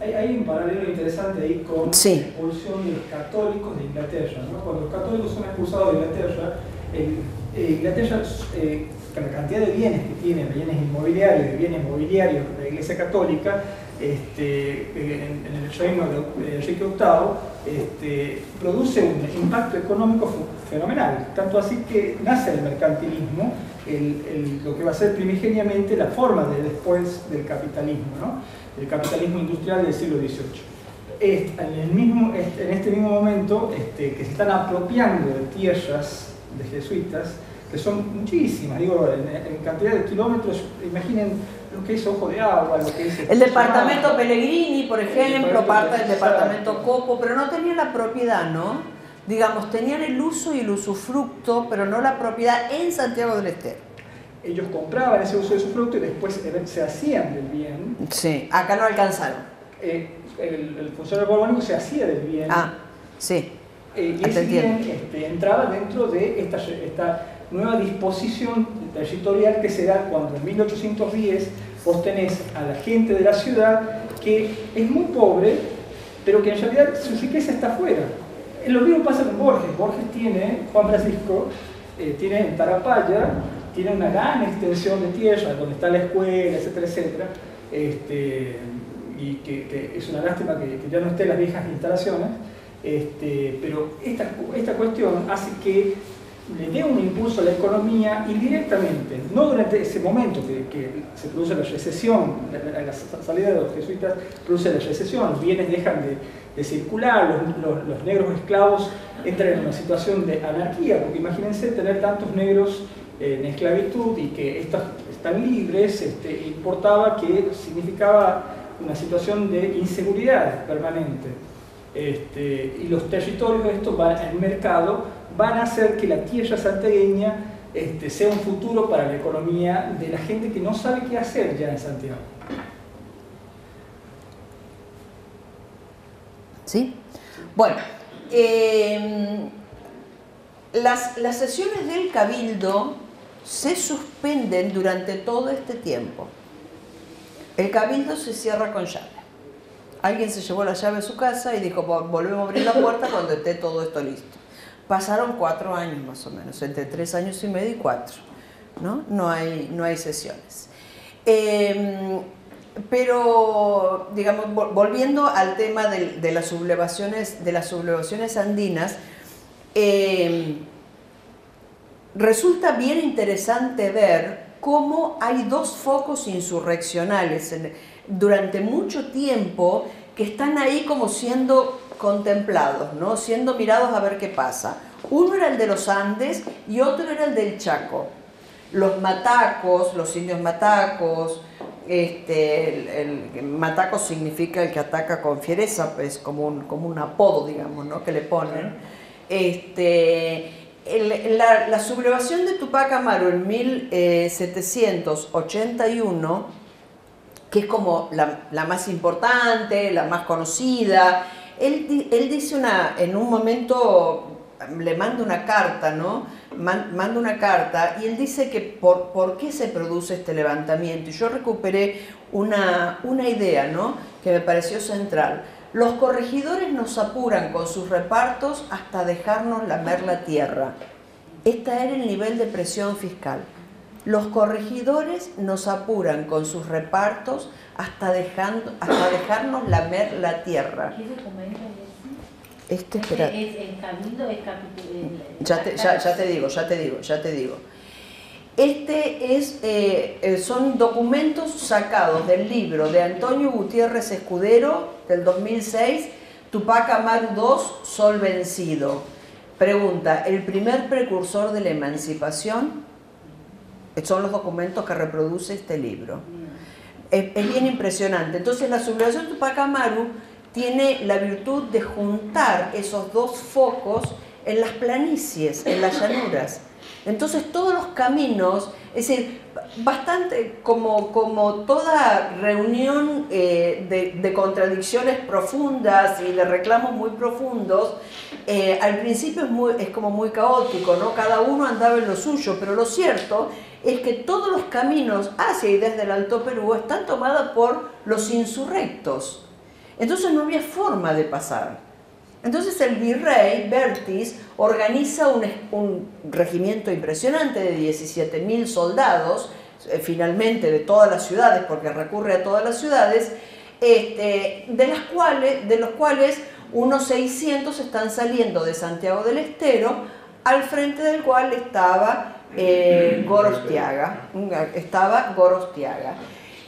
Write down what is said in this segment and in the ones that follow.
Hay, un paralelo interesante ahí con la expulsión de los católicos de Inglaterra. ¿no? Cuando los católicos son expulsados de Inglaterra, eh, Inglaterra, eh, con la cantidad de bienes que tiene, bienes inmobiliarios, de bienes mobiliarios de la Iglesia Católica, este, en, el reino de Enrique VIII, este, produce un impacto económico fenomenal. Tanto así que nace el mercantilismo, lo que va a ser primigeniamente la forma de después del capitalismo, ¿no? El capitalismo industrial del siglo XVIII. En, el mismo, en este mismo momento este, que se están apropiando de tierras de jesuitas, que son muchísimas, digo, en, cantidad de kilómetros, imaginen lo que es Ojo de Agua, lo que es... El, departamento Pellegrini, por ejemplo, parte del departamento Copo, pero no tenía la propiedad, ¿no? Digamos, tenían el uso y el usufructo, pero no la propiedad en Santiago del Estero. Ellos compraban ese uso y usufructo y después se hacían del bien. Sí, acá no alcanzaron. Eh, el, el, funcionario borbónico se hacía del bien. Ah, sí. Eh, y ese bien este, entraba dentro de esta, esta nueva disposición territorial que se da cuando en 1810 vos tenés a la gente de la ciudad que es muy pobre, pero que en realidad su riqueza está afuera. Lo mismo pasa con Borges. Borges tiene, Juan Francisco, eh, tiene en Tarapaya, tiene una gran extensión de tierra donde está la escuela, etcétera, etcétera. Este, y que, es una lástima que, ya no estén las viejas instalaciones. Este, pero esta, esta cuestión hace que le dé un impulso a la economía indirectamente, no durante ese momento que, se produce la recesión, la, salida de los jesuitas produce la recesión, los bienes dejan de, circular, los, negros esclavos entran en una situación de anarquía, porque imagínense tener tantos negros en esclavitud y que estos están libres, este, importaba que significaba una situación de inseguridad permanente. Este, y los territorios, esto al mercado, van a hacer que la tierra santiagueña este, sea un futuro para la economía de la gente que no sabe qué hacer ya en Santiago. ¿Sí? Bueno, em, las, las sesiones del Cabildo se suspenden durante todo este tiempo. El Cabildo se cierra con llave. Alguien se llevó la llave a su casa y dijo, volvemos a abrir la puerta cuando esté todo esto listo. Pasaron cuatro años más o menos, entre tres años y medio y cuatro. No, no, hay, no hay sesiones. Em, pero, digamos, volviendo al tema de, las, sublevaciones, de las sublevaciones andinas, em, resulta bien interesante ver cómo hay dos focos insurreccionales durante mucho tiempo que están ahí como siendo contemplados, ¿no? siendo mirados a ver qué pasa. Uno era el de los Andes y otro era el del Chaco. Los matacos, los indios matacos, este, el, mataco significa el que ataca con fiereza, pues como un, como un apodo, digamos, ¿no? que le ponen. Este, la, sublevación de Tupac Amaru en 1781, que es como la, más importante, la más conocida, él, dice una, en un momento, le manda una carta, ¿no? manda una carta y él dice que por, por qué se produce este levantamiento. Y yo recuperé una, una idea, ¿no? Que me pareció central. Los corregidores nos apuran con sus repartos hasta dejarnos lamer la tierra. Este era el nivel de presión fiscal. Los corregidores nos apuran con sus repartos hasta, dejando, hasta dejarnos lamer la tierra. ¿Qué documento es Este, espera. Es, el cabildo es ya, te, ya, ya, te digo, ya te digo, ya te digo. Este es, eh, eh, son documentos sacados del libro de Antonio Gutiérrez Escudero del 2006, Tupac Amaru II, Sol Vencido. Pregunta, ¿el primer precursor de la emancipación? Son los documentos que reproduce este libro. Es, bien impresionante. Entonces la sublevación Tupac Amaru tiene la virtud de juntar esos dos focos en las planicies, en las llanuras. Entonces todos los caminos, es decir, bastante como, como toda reunión eh, de, contradicciones profundas y de reclamos muy profundos, eh, al principio es, muy, es como muy caótico, ¿no? Cada uno andaba en lo suyo, pero lo cierto es que todos los caminos hacia y desde el Alto Perú están tomados por los insurrectos. Entonces no había forma de pasar. Entonces el virrey Bertis organiza un, regimiento impresionante de 17.000 soldados, eh, finalmente de todas las ciudades, porque recurre a todas las ciudades, este, de, las cuales, de los cuales unos 600 están saliendo de Santiago del Estero, al frente del cual estaba eh, Gorostiaga, estaba Gorostiaga,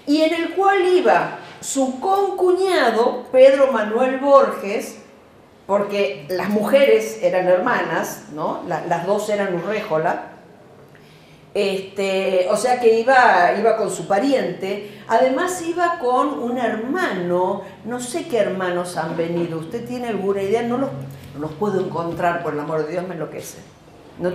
y en el cual iba su concuñado, Pedro Manuel Borges, porque las mujeres eran hermanas, ¿no? las dos eran Urréjola, este, o sea que iba, iba con su pariente, además iba con un hermano, no sé qué hermanos han venido, ¿usted tiene alguna idea? No los, los puedo encontrar, por el amor de Dios me enloquece. No,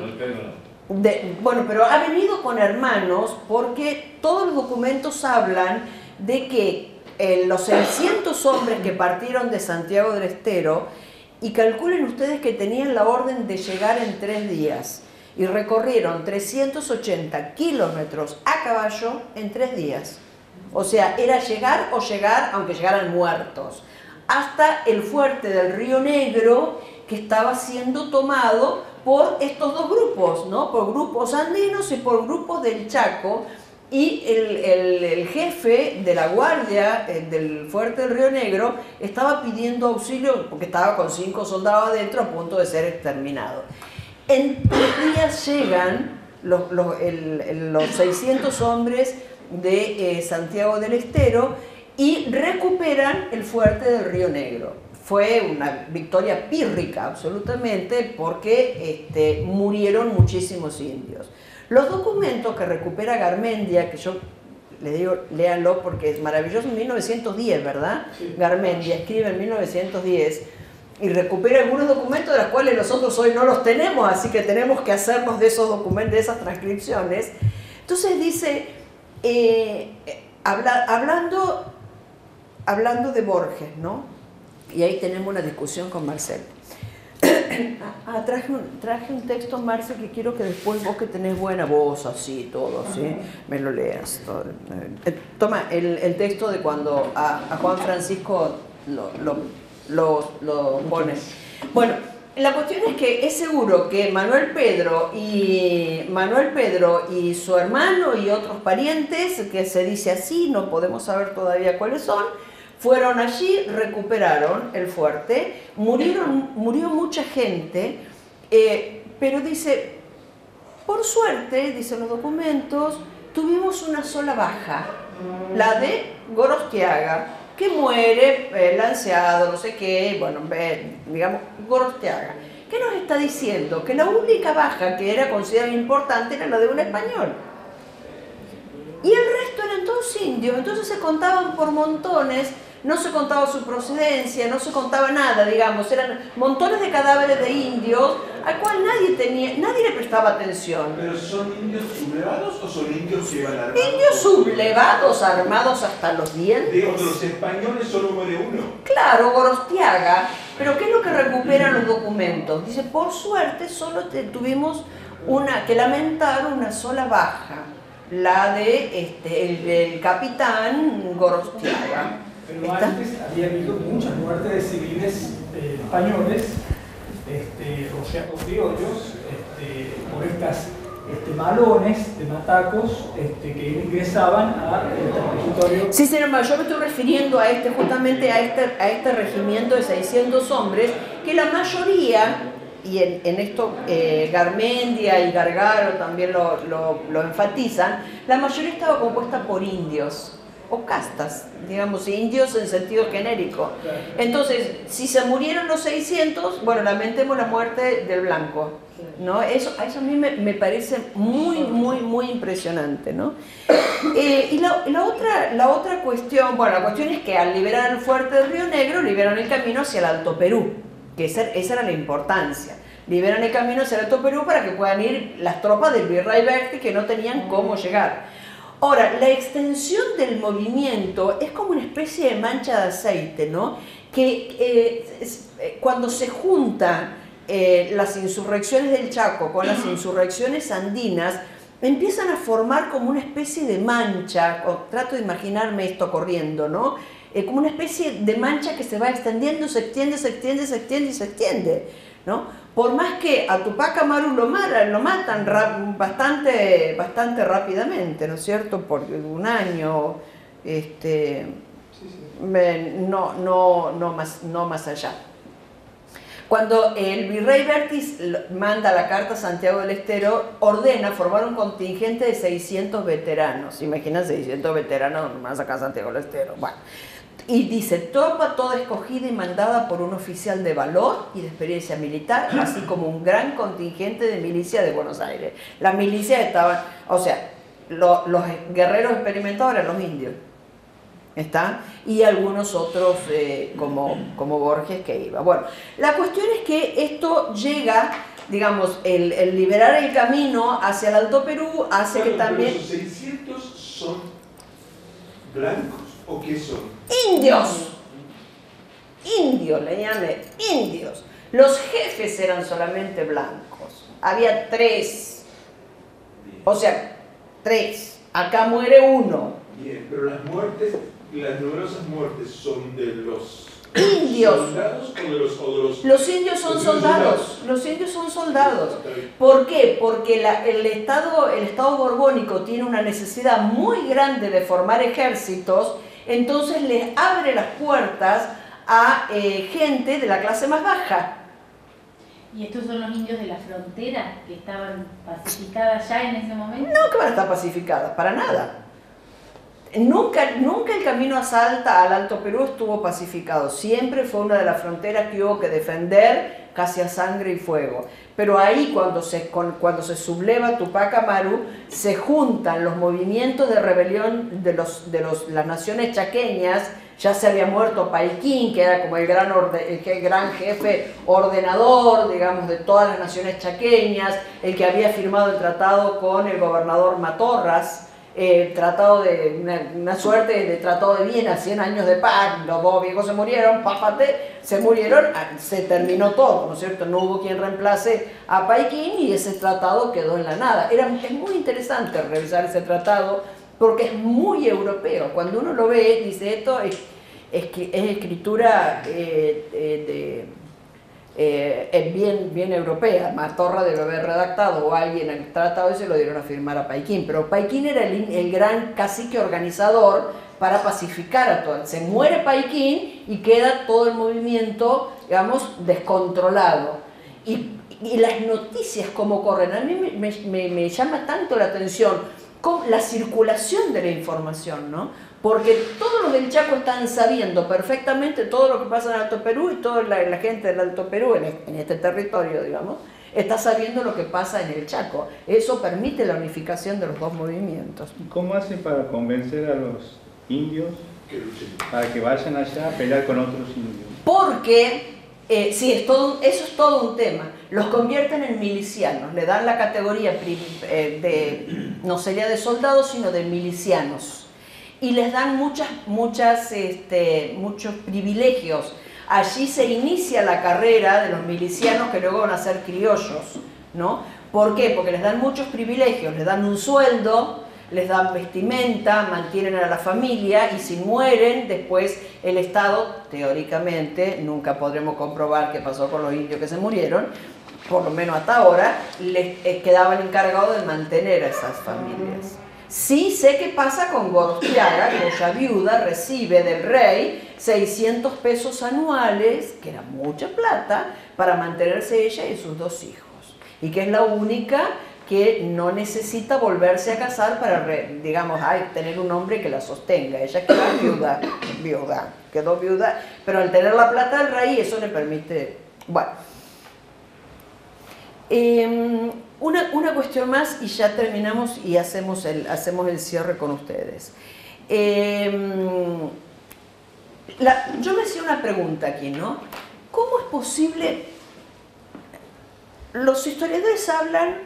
bueno, pero ha venido con hermanos porque todos los documentos hablan de que eh, los 600 hombres que partieron de Santiago del Estero, y calculen ustedes que tenían la orden de llegar en tres días y recorrieron 380 kilómetros a caballo en tres días. O sea, era llegar o llegar, aunque llegaran muertos, hasta el fuerte del Río Negro que estaba siendo tomado por estos dos grupos, ¿no? por grupos andinos y por grupos del Chaco, y el, jefe de la guardia eh, del fuerte del Río Negro estaba pidiendo auxilio porque estaba con cinco soldados adentro a punto de ser exterminado. En tres días llegan los, los, 600 hombres de eh, Santiago del Estero y recuperan el fuerte del Río Negro. Fue una victoria pírrica absolutamente porque este, murieron muchísimos indios. Los documentos que recupera Garmendia, que yo le digo, léanlo porque es maravilloso, en 1910, ¿verdad? Garmendia escribe en 1910 y recupera algunos documentos de los cuales nosotros hoy no los tenemos, así que tenemos que hacernos de esos documentos, de esas transcripciones. Entonces dice, eh, hablando, hablando de Borges, ¿no? Y ahí tenemos una discusión con Marcel. Ah, traje un, traje un texto, Marcel, que quiero que después vos que tenés buena voz, así, todo, ¿sí? Me lo leas. Eh, toma el, texto de cuando a, Juan Francisco lo lo, lo pone. Bueno, la cuestión es que es seguro que Manuel Pedro y Manuel Pedro y su hermano y otros parientes, que se dice así, no podemos saber todavía cuáles son, fueron allí, recuperaron el fuerte, murieron, murió mucha gente, eh, pero dice, por suerte, dicen los documentos, tuvimos una sola baja, la de Gorostiaga, que muere eh, lanceado, no sé qué, bueno, digamos, Gorostiaga. ¿Qué nos está diciendo? Que la única baja que era considerada importante era la de un español. Y el resto eran todos indios, entonces se contaban por montones no se contaba su procedencia, no se contaba nada, digamos, eran montones de cadáveres de indios al cual nadie tenía, nadie le prestaba atención. ¿Pero son indios sublevados o son indios que iban armados? Indios sublevados, armados hasta los dientes. Digo, de los españoles solo muere uno. Claro, Gorostiaga, pero ¿qué es lo que recuperan los documentos? Dice, por suerte solo tuvimos una, que lamentar una sola baja, la de este, el capitán Gorostiaga. Pero antes había habido muchas muertes de civiles eh, españoles, este, sea, criollos, este, por estas este, malones de matacos este, que ingresaban al territorio. Sí, señor, yo me estoy refiriendo a este, justamente a este, a este regimiento de 600 hombres, que la mayoría, y en, esto eh, Garmendia y Gargaro también lo, lo enfatizan, la mayoría estaba compuesta por indios o castas, digamos, indios en sentido genérico. Entonces, si se murieron los 600, bueno, lamentemos la muerte del blanco. ¿no? Eso, eso a mí me, parece muy, muy, muy impresionante. ¿no? Eh, y la, la, otra, la otra cuestión, bueno, la cuestión es que al liberar el fuerte del Río Negro, liberan el camino hacia el Alto Perú, que esa, esa era la importancia liberan el camino hacia el Alto Perú para que puedan ir las tropas del virrey Berti que no tenían cómo llegar. Ahora, la extensión del movimiento es como una especie de mancha de aceite, ¿no? Que eh, eh, cuando se juntan eh, las insurrecciones del Chaco con las insurrecciones andinas, empiezan a formar como una especie de mancha, trato de imaginarme esto corriendo, ¿no? como una especie de mancha que se va extendiendo, se extiende, se extiende, se extiende y se extiende. ¿No? Por más que a Tupac Amaru lo, matan, lo matan bastante, bastante rápidamente, ¿no es cierto? Por un año, este, no, no, no, más, no más allá. Cuando el virrey Bertis manda la carta a Santiago del Estero, ordena formar un contingente de 600 veteranos. Imagina 600 veteranos más acá a Santiago del Estero. Bueno, y dice, tropa toda escogida y mandada por un oficial de valor y de experiencia militar, así como un gran contingente de milicia de Buenos Aires. Las milicias estaban, o sea, los guerreros experimentados eran los indios ¿está? Y algunos otros eh, como, como Borges que iba. Bueno, la cuestión es que esto llega, digamos, el, liberar el camino hacia el Alto Perú hace que también... ¿Los 600 son blancos o qué son? Indios. Indios, le llamé, indios. Los jefes eran solamente blancos. Había tres. O sea, tres. Acá muere uno. Bien, pero las muertes las numerosas muertes son de los indios. soldados o de los, o los, indios son soldados. Los indios son soldados. ¿Por qué? Porque el, estado, el Estado borbónico tiene una necesidad muy grande de formar ejércitos, entonces les abre las puertas a eh, gente de la clase más baja. ¿Y estos son los indios de la frontera que estaban pacificadas ya en ese momento? No, que van a estar pacificadas, para nada. Nunca, nunca el camino a Salta, al Alto Perú, estuvo pacificado. Siempre fue una de las fronteras que hubo que defender casi a sangre y fuego. Pero ahí cuando se, cuando se subleva Tupac Amaru, se juntan los movimientos de rebelión de, los, de los, las naciones chaqueñas, ya se había muerto Paiquín, que era como el gran, el gran jefe ordenador, digamos, de todas las naciones chaqueñas, el que había firmado el tratado con el gobernador Matorras, eh, tratado de, una, suerte de tratado de Viena, 100 años de paz, los dos viejos se murieron, pápate, se murieron, ah, se terminó todo, ¿no es cierto? No hubo quien reemplace a Paikin y ese tratado quedó en la nada. Era, es muy interesante revisar ese tratado porque es muy europeo. Cuando uno lo ve, dice, esto es, es, es escritura eh, de eh, es bien, bien europea. Matorra debe haber redactado o alguien ha tratado y se lo dieron a firmar a Paiquín. Pero Paiquín era el, el gran cacique organizador para pacificar a todo. Se muere Paiquín y queda todo el movimiento, digamos, descontrolado. Y, y las noticias como corren, a mí me, me llama tanto la atención con la circulación de la información, ¿no? porque todos los del Chaco están sabiendo perfectamente todo lo que pasa en Alto Perú y toda la, gente del Alto Perú, en este, territorio, digamos, está sabiendo lo que pasa en el Chaco. Eso permite la unificación de los dos movimientos. ¿Cómo hacen para convencer a los indios para que vayan allá a pelear con otros indios? Porque, eh, sí, es todo, eso es todo un tema. Los convierten en milicianos, le dan la categoría eh, de, no sería de soldados, sino de milicianos y les dan muchas, muchas, este, muchos privilegios. Allí se inicia la carrera de los milicianos que luego van a ser criollos, ¿no? ¿Por qué? Porque les dan muchos privilegios, les dan un sueldo, les dan vestimenta, mantienen a la familia y si mueren, después el Estado, teóricamente, nunca podremos comprobar qué pasó con los indios que se murieron, por lo menos hasta ahora, les eh, quedaban encargados de mantener a esas familias. Sí sé qué pasa con Gorostiaga, cuya viuda recibe del rey 600 pesos anuales, que era mucha plata, para mantenerse ella y sus dos hijos. Y que es la única que no necesita volverse a casar para, digamos, tener un hombre que la sostenga. Ella quedó viuda, viuda, quedó viuda, pero al tener la plata del rey eso le permite... Bueno. Em, una, una, cuestión más y ya terminamos y hacemos el, hacemos el cierre con ustedes. Em, yo me hacía una pregunta aquí, ¿no? ¿Cómo es posible? Los historiadores hablan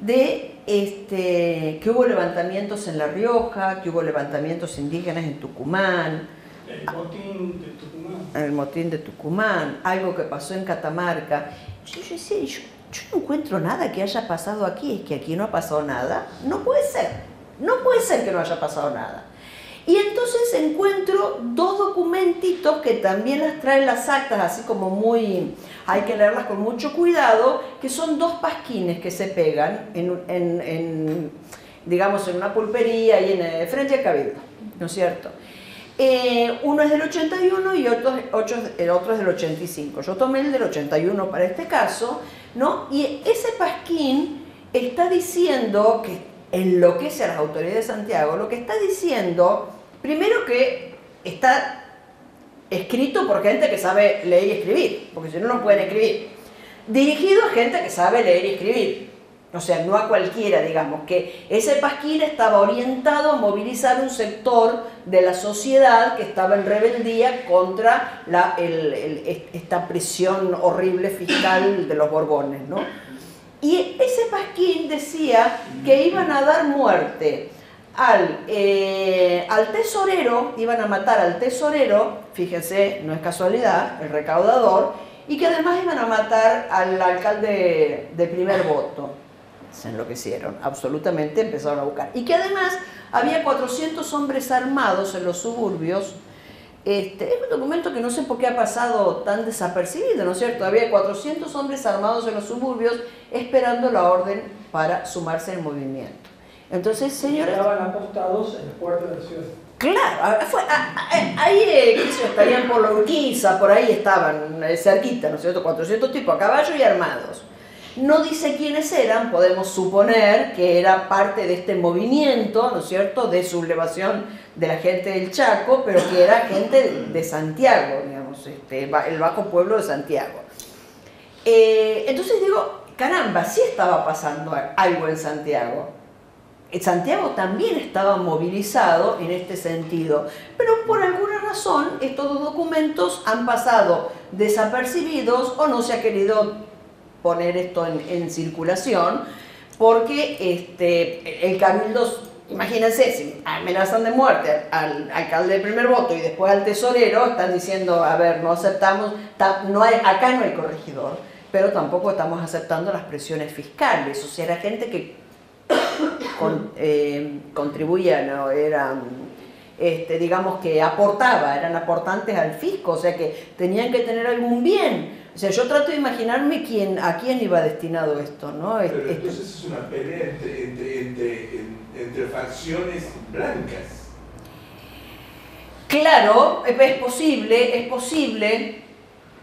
de este, que hubo levantamientos en La Rioja, que hubo levantamientos indígenas en Tucumán. El motín de Tucumán. El motín de Tucumán, algo que pasó en Catamarca. Yo, yo yo, yo no encuentro nada que haya pasado aquí, es que aquí no ha pasado nada. No puede ser, no puede ser que no haya pasado nada. Y entonces encuentro dos documentitos que también las traen las actas, así como muy, hay que leerlas con mucho cuidado, que son dos pasquines que se pegan en, digamos, en una pulpería y en eh, frente al cabildo, ¿no es cierto? Eh, uno es del 81 y otro, el otro es del 85. Yo tomé el del 81 para este caso, ¿no? Y ese pasquín está diciendo que enloquece a las autoridades de Santiago, lo que está diciendo, primero que está escrito por gente que sabe leer y escribir, porque si no, no pueden escribir. Dirigido a gente que sabe leer y escribir. O sea, no a cualquiera, digamos, que ese pasquín estaba orientado a movilizar un sector de la sociedad que estaba en rebeldía contra esta presión horrible fiscal de los Borbones, ¿no? Y ese pasquín decía que iban a dar muerte al, eh, al tesorero, iban a matar al tesorero, fíjense, no es casualidad, el recaudador, y que además iban a matar al alcalde de primer voto. Se enloquecieron, absolutamente empezaron a buscar. Y que además había 400 hombres armados en los suburbios este, es un documento que no sé por qué ha pasado tan desapercibido, ¿no es cierto? Había 400 hombres armados en los suburbios esperando la orden para sumarse al movimiento. Entonces, señores... Estaban apostados en el puerto de la ciudad. Claro, ahí eh, estarían por la Urquiza, por ahí estaban, eh, cerquita, ¿no es cierto? 400 tipos a caballo y armados. No dice quiénes eran, podemos suponer que era parte de este movimiento, ¿no es cierto?, de sublevación de la gente del Chaco, pero que era gente de Santiago, digamos, este, el bajo pueblo de Santiago. Eh, entonces digo, caramba, sí estaba pasando algo en Santiago. Santiago también estaba movilizado en este sentido, pero por alguna razón estos dos documentos han pasado desapercibidos o no se ha querido poner esto en, circulación, porque este, el cabildo, imagínense, si amenazan de muerte al, alcalde de primer voto y después al tesorero, están diciendo, a ver, no aceptamos, no acá no hay corregidor, pero tampoco estamos aceptando las presiones fiscales, o sea, era gente que eh, contribuía, ¿no? eran este, digamos que aportaba, eran aportantes al fisco, o sea que tenían que tener algún bien. O sea, yo trato de imaginarme quién, a quién iba destinado esto, ¿no? Pero este, entonces es una pelea entre, entre, entre, facciones blancas. Claro, es posible, es posible,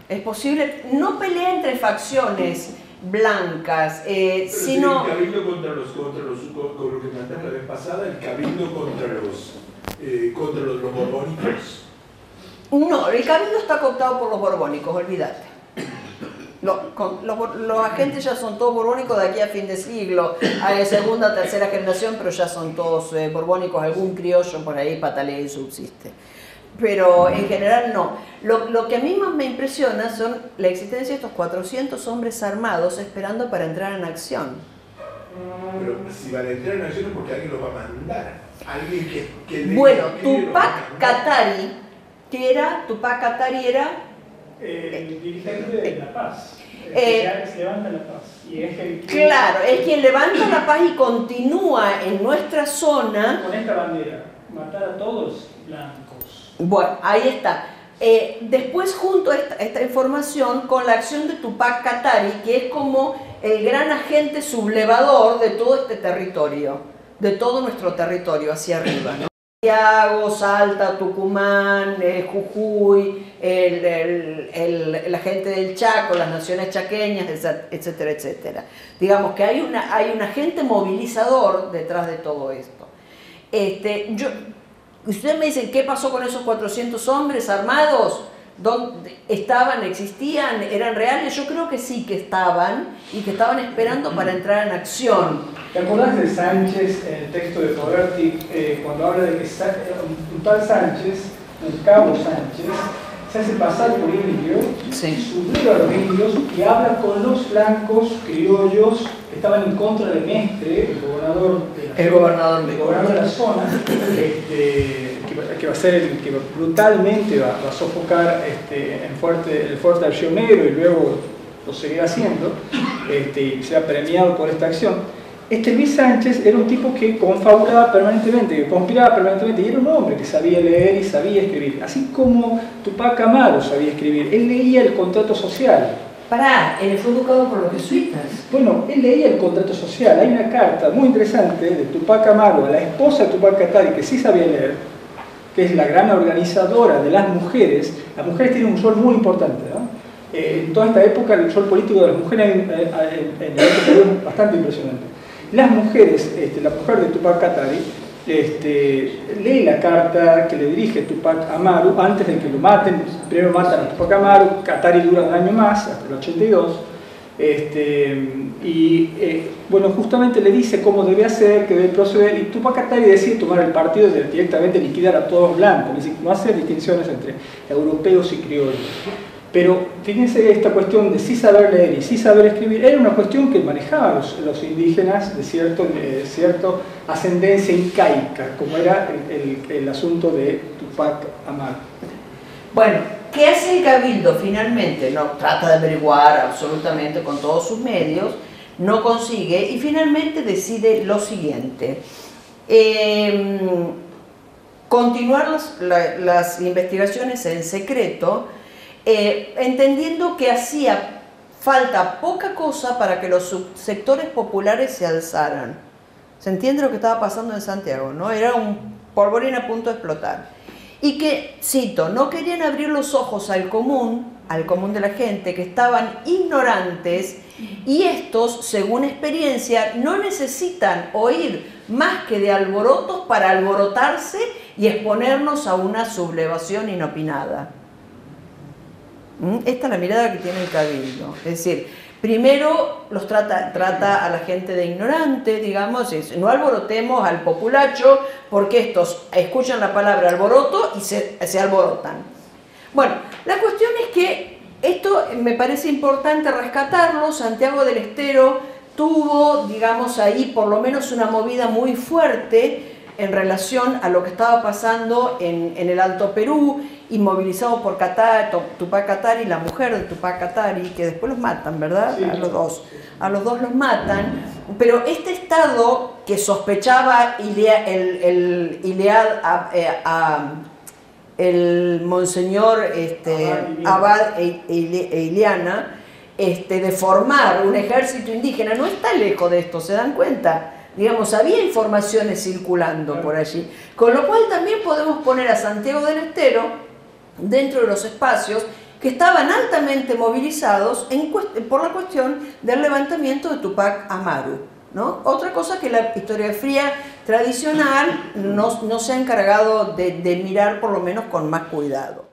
es posible, no pelea entre facciones blancas, eh, sino... el cabildo contra los, contra los, con lo que la vez pasada, el cabildo contra los, eh, contra los, los borbónicos. No, el cabildo está cooptado por los borbónicos, olvídate. Los, los, agentes ya son todos borbónicos de aquí a fin de siglo, hay segunda, tercera generación, pero ya son todos eh, borbónicos, algún criollo por ahí patalea y subsiste. Pero en general no. Lo, lo, que a mí más me impresiona son la existencia de estos 400 hombres armados esperando para entrar en acción. Pero si van a entrar en acción es porque alguien los va a mandar. Alguien que, que bueno, Tupac Katari, que era, Tupac Katari era el dirigente de La Paz. Eh, que levanta la paz. Y es el claro, es quien levanta la paz y continúa en nuestra zona. Con esta bandera, matar a todos blancos. Bueno, ahí está. Eh, después junto a esta, esta, información con la acción de Tupac Katari, que es como el gran agente sublevador de todo este territorio, de todo nuestro territorio hacia arriba. ¿no? Santiago, Salta, Tucumán, eh, Jujuy, la gente del Chaco, las naciones chaqueñas, etcétera, etcétera. Digamos que hay, hay un agente movilizador detrás de todo esto. Este, yo, ustedes me dicen, ¿qué pasó con esos 400 hombres armados? ¿Dónde estaban, existían, eran reales? Yo creo que sí que estaban y que estaban esperando para entrar en acción. ¿Te acordás de Sánchez en el texto de Fogarty eh, cuando habla de que un tal Sánchez, el cabo Sánchez, se hace pasar por indio, sí. subleva a los indios y habla con los blancos criollos que estaban en contra de Mestre, el gobernador de la, el gobernador el gobernador de la zona, este, que, va a ser el que brutalmente va, a sofocar este, en fuerte, el fuerte arcionero y luego lo seguirá haciendo este, y será premiado por esta acción. Este Luis Sánchez era un tipo que confabulaba permanentemente, que conspiraba permanentemente, y era un hombre que sabía leer y sabía escribir, así como Tupac Amaru sabía escribir. Él leía el contrato social. Pará, él fue educado por los jesuitas. Bueno, él leía el contrato social. Hay una carta muy interesante de Tupac Amaru a la esposa de Tupac Katari, que sí sabía leer, que es la gran organizadora de las mujeres. Las mujeres tienen un rol muy importante, ¿no? Eh, en toda esta época el rol político de las mujeres en, en, es bastante impresionante. Las mujeres, este, la mujer de Tupac Katari, este, lee la carta que le dirige Tupac Amaru antes de que lo maten. Primero matan a Tupac Amaru, Katari dura un año más, hasta el 82. Este, y eh, bueno, justamente le dice cómo debe hacer, que debe proceder, y Tupac Katari decide tomar el partido de directamente liquidar a todos los blancos, no hace distinciones entre europeos y criollos. Pero fíjense esta cuestión de sí saber leer y sí saber escribir, era una cuestión que manejaban los, indígenas de cierto, cierto ascendencia incaica, como era el, asunto de Tupac Amaru. Bueno, ¿qué hace el cabildo finalmente? No trata de averiguar absolutamente con todos sus medios, no consigue y finalmente decide lo siguiente. Em, continuar las investigaciones en secreto, eh, entendiendo que hacía falta poca cosa para que los sectores populares se alzaran. ¿Se entiende lo que estaba pasando en Santiago? ¿no? Era un polvorín a punto de explotar. Y que, cito, no querían abrir los ojos al común, al común de la gente, que estaban ignorantes y estos, según experiencia, no necesitan oír más que de alborotos para alborotarse y exponernos a una sublevación inopinada. ¿Mm? Esta es la mirada que tiene el cabildo. Es decir, primero los trata, a la gente de ignorante, digamos, no alborotemos al populacho porque estos escuchan la palabra alboroto y se, alborotan. Bueno, la cuestión es que esto me parece importante rescatarlo. Santiago del Estero tuvo, digamos, ahí por lo menos una movida muy fuerte en relación a lo que estaba pasando en el Alto Perú inmovilizado por Qatar, Tupac Katari, la mujer de Tupac Katari, que después los matan, ¿verdad? a los dos. A los dos los matan. Pero este Estado que sospechaba el, el, eh, el monseñor este, Abad e, e Iliana, este, de formar un ejército indígena, no está lejos de esto, ¿se dan cuenta? Digamos, había informaciones circulando por allí. Con lo cual también podemos poner a Santiago del Estero dentro de los espacios que estaban altamente movilizados por la cuestión del levantamiento de Tupac Amaru. ¿no? Otra cosa que la historia fría tradicional no, se ha encargado de mirar por lo menos con más cuidado.